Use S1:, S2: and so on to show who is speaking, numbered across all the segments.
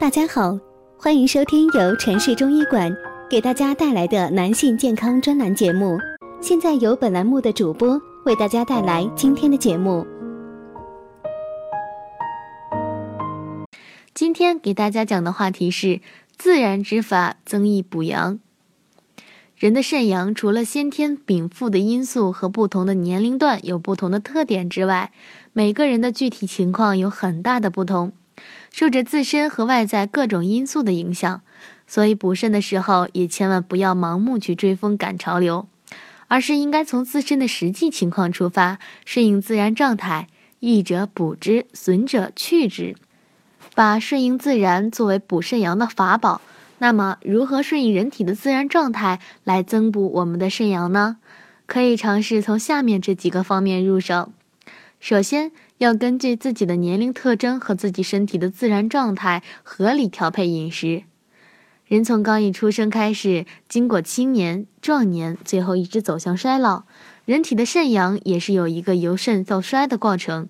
S1: 大家好，欢迎收听由城市中医馆给大家带来的男性健康专栏节目。现在由本栏目的主播为大家带来今天的节目。
S2: 今天给大家讲的话题是自然之法增益补阳。人的肾阳除了先天禀赋的因素和不同的年龄段有不同的特点之外，每个人的具体情况有很大的不同，受着自身和外在各种因素的影响，所以补肾的时候也千万不要盲目去追风赶潮流，而是应该从自身的实际情况出发，顺应自然状态，益者补之，损者去之，把顺应自然作为补肾阳的法宝。那么，如何顺应人体的自然状态来增补我们的肾阳呢？可以尝试从下面这几个方面入手。首先，要根据自己的年龄特征和自己身体的自然状态，合理调配饮食。人从刚一出生开始，经过青年、壮年，最后一直走向衰老，人体的肾阳也是有一个由盛到衰的过程。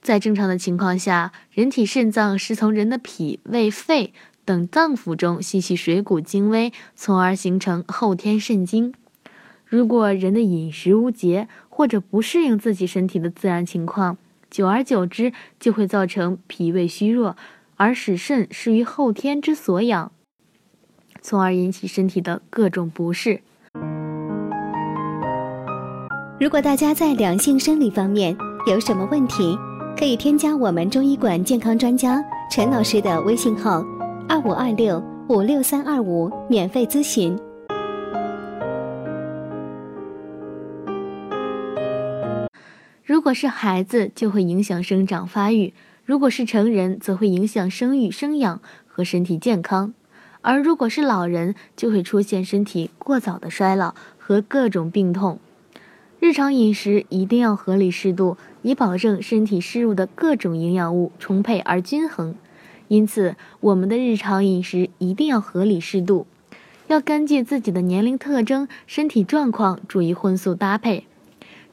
S2: 在正常的情况下，人体肾脏是从人的脾、胃、肺。等脏腑中吸取水谷精微，从而形成后天肾精。如果人的饮食无节，或者不适应自己身体的自然情况，久而久之就会造成脾胃虚弱，而使肾失于后天之所养，从而引起身体的各种不适。
S1: 如果大家在两性生理方面有什么问题，可以添加我们中医馆健康专家陈老师的微信号。二五二六五六三二五，免费咨询。
S2: 如果是孩子，就会影响生长发育；如果是成人，则会影响生育、生养和身体健康；而如果是老人，就会出现身体过早的衰老和各种病痛。日常饮食一定要合理适度，以保证身体摄入的各种营养物充沛而均衡。因此，我们的日常饮食一定要合理适度，要根据自己的年龄特征、身体状况，注意荤素搭配，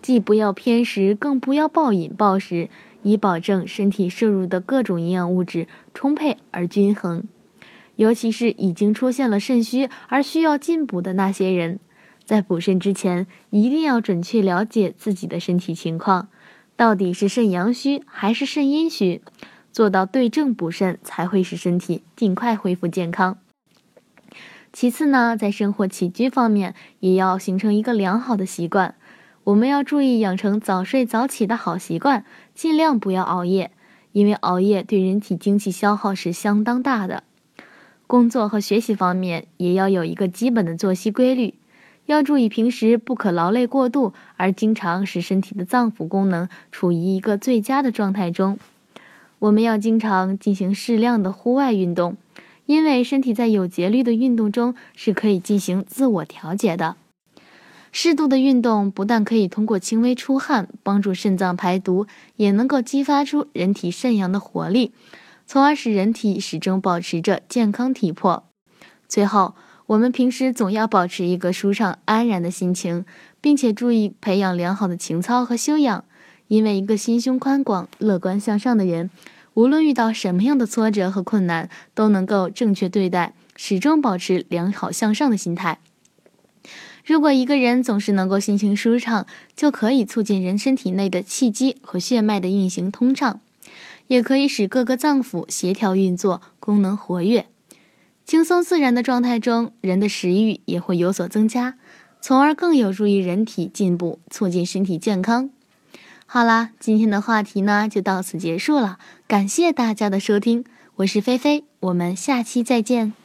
S2: 既不要偏食，更不要暴饮暴食，以保证身体摄入的各种营养物质充沛而均衡。尤其是已经出现了肾虚而需要进补的那些人，在补肾之前，一定要准确了解自己的身体情况，到底是肾阳虚还是肾阴虚。做到对症补肾，才会使身体尽快恢复健康。其次呢，在生活起居方面，也要形成一个良好的习惯。我们要注意养成早睡早起的好习惯，尽量不要熬夜，因为熬夜对人体精气消耗是相当大的。工作和学习方面，也要有一个基本的作息规律，要注意平时不可劳累过度，而经常使身体的脏腑功能处于一个最佳的状态中。我们要经常进行适量的户外运动，因为身体在有节律的运动中是可以进行自我调节的。适度的运动不但可以通过轻微出汗帮助肾脏排毒，也能够激发出人体肾阳的活力，从而使人体始终保持着健康体魄。最后，我们平时总要保持一个舒畅安然的心情，并且注意培养良好的情操和修养。因为一个心胸宽广、乐观向上的人，无论遇到什么样的挫折和困难，都能够正确对待，始终保持良好向上的心态。如果一个人总是能够心情舒畅，就可以促进人身体内的气机和血脉的运行通畅，也可以使各个脏腑协调运作，功能活跃。轻松自然的状态中，人的食欲也会有所增加，从而更有助于人体进步，促进身体健康。好啦，今天的话题呢就到此结束了，感谢大家的收听，我是菲菲，我们下期再见。